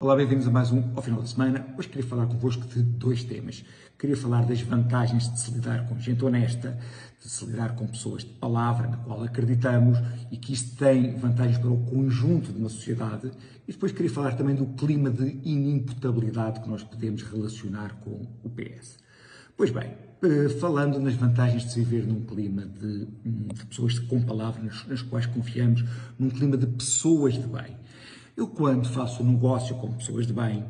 Olá, bem-vindos a mais um ao final da semana. Hoje queria falar convosco de dois temas. Queria falar das vantagens de se lidar com gente honesta, de se lidar com pessoas de palavra na qual acreditamos e que isto tem vantagens para o conjunto de uma sociedade. E depois queria falar também do clima de inimputabilidade que nós podemos relacionar com o PS. Pois bem, eh, falando nas vantagens de se viver num clima de, hum, de pessoas com palavras nas quais confiamos, num clima de pessoas de bem. Eu, quando faço negócio com pessoas de bem,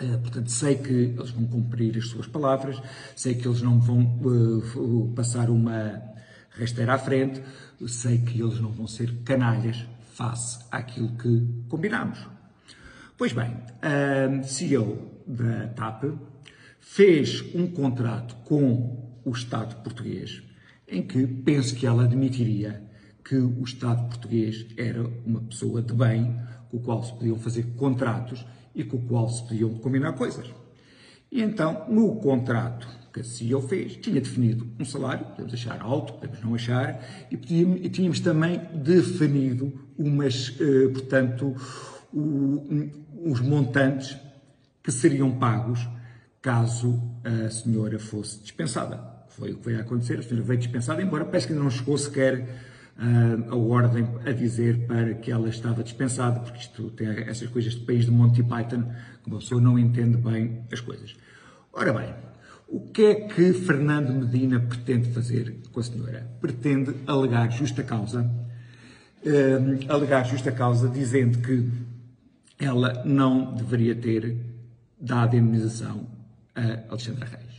Uh, portanto, sei que eles vão cumprir as suas palavras, sei que eles não vão uh, passar uma rasteira à frente, sei que eles não vão ser canalhas face àquilo que combinamos. Pois bem, a CEO da TAP fez um contrato com o Estado português em que penso que ela admitiria que o Estado português era uma pessoa de bem, com o qual se podiam fazer contratos e com o qual se podiam combinar coisas. E então, no contrato que a CEO fez, tinha definido um salário, podemos achar alto, podemos não achar, e, podíamos, e tínhamos também definido umas, eh, portanto, os montantes que seriam pagos caso a senhora fosse dispensada. Foi o que veio a acontecer, a senhora veio dispensada, embora parece que ainda não chegou sequer a ordem a dizer para que ela estava dispensada, porque isto tem essas coisas de país de Monty Python, que uma pessoa não entende bem as coisas. Ora bem, o que é que Fernando Medina pretende fazer com a senhora? Pretende alegar justa causa, uh, alegar justa causa dizendo que ela não deveria ter dado indemnização a Alexandra Reis.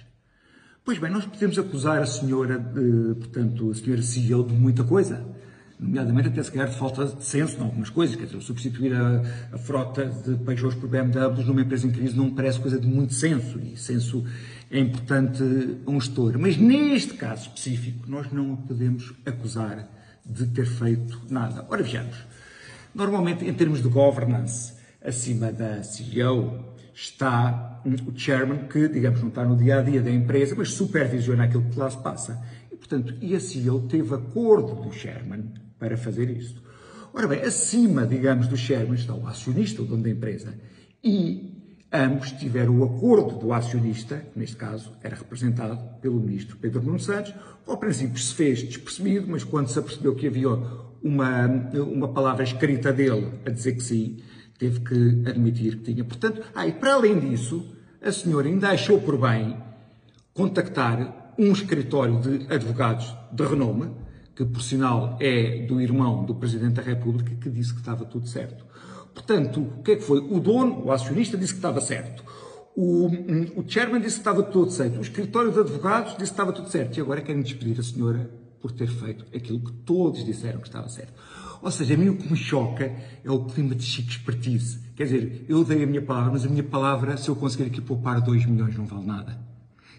Pois bem, nós podemos acusar a senhora, de, portanto, a senhora CEO de muita coisa, nomeadamente até se calhar de falta de senso em algumas coisas, quer dizer, substituir a, a frota de Peugeots por BMWs numa empresa em crise não parece coisa de muito senso, e senso é importante a um gestor. Mas neste caso específico, nós não a podemos acusar de ter feito nada. Ora, vejamos, normalmente em termos de governance, acima da CEO, está o chairman, que, digamos, não está no dia a dia da empresa, mas supervisiona aquilo que lá se passa. E, portanto, e a CEO teve acordo do chairman para fazer isso. Ora bem, acima, digamos, do chairman está o acionista, o dono da empresa, e ambos tiveram o acordo do acionista, que neste caso era representado pelo ministro Pedro Nuno Santos, ao princípio se fez despercebido, mas quando se apercebeu que havia uma, uma palavra escrita dele a dizer que sim, teve que admitir que tinha. Portanto, ah, para além disso, a senhora ainda achou por bem contactar um escritório de advogados de renome, que por sinal é do irmão do Presidente da República, que disse que estava tudo certo. Portanto, o que é que foi? O dono, o acionista, disse que estava certo. O, o chairman disse que estava tudo certo. O escritório de advogados disse que estava tudo certo. E agora querem despedir a senhora por ter feito aquilo que todos disseram que estava certo. Ou seja, a mim o que me choca é o clima de chique expertise. Quer dizer, eu dei a minha palavra, mas a minha palavra, se eu conseguir aqui poupar 2 milhões, não vale nada.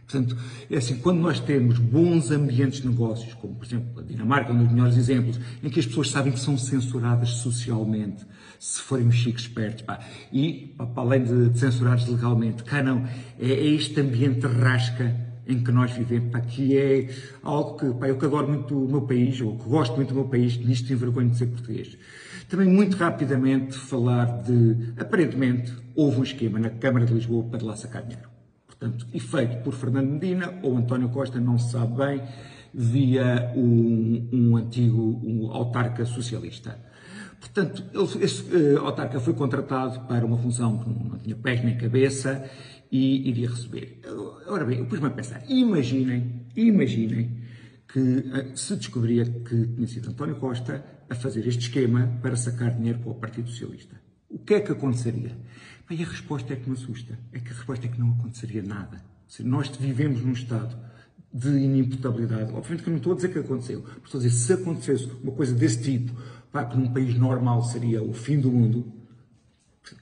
Portanto, é assim, quando nós temos bons ambientes de negócios, como por exemplo a Dinamarca, um dos melhores exemplos, em que as pessoas sabem que são censuradas socialmente, se forem os chiques espertos, pá, e para além de censurados legalmente, cá não, é, é este ambiente rasca em que nós vivemos, pá, que é algo que, pá, eu que adoro muito o meu país, ou que gosto muito do meu país, nisto tenho vergonha de ser português. Também muito rapidamente falar de, aparentemente, houve um esquema na Câmara de Lisboa para lá sacar dinheiro. Portanto, e feito por Fernando Medina ou António Costa, não se sabe bem, via um, um antigo um autarca socialista. Portanto, esse uh, autarca foi contratado para uma função que não, não tinha pés nem cabeça e iria receber. Ora bem, eu pus-me a pensar, imaginem, imaginem que uh, se descobria que tinha sido António Costa a fazer este esquema para sacar dinheiro para o Partido Socialista. O que é que aconteceria? Bem, a resposta é que me assusta. É que a resposta é que não aconteceria nada. Se nós vivemos num estado de inimputabilidade, obviamente que não estou a dizer que aconteceu, estou a dizer se acontecesse uma coisa desse tipo, pá, que num país normal seria o fim do mundo,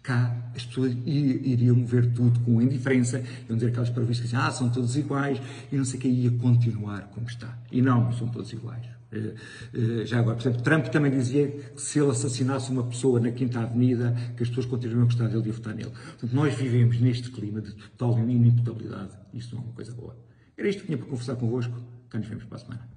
cá as pessoas iriam ver tudo com indiferença, iam dizer aquelas previstas que ah, são todos iguais, e não sei o que, ia continuar como está. E não, não são todos iguais. Eh, eh, já agora, por exemplo, Trump também dizia que se ele assassinasse uma pessoa na Quinta Avenida, que as pessoas continuariam a gostar dele e a votar nele. Portanto, nós vivemos neste clima de total inimputabilidade. Isso não é uma coisa boa. Era isto que tinha para conversar convosco. Cá nos vemos para a semana.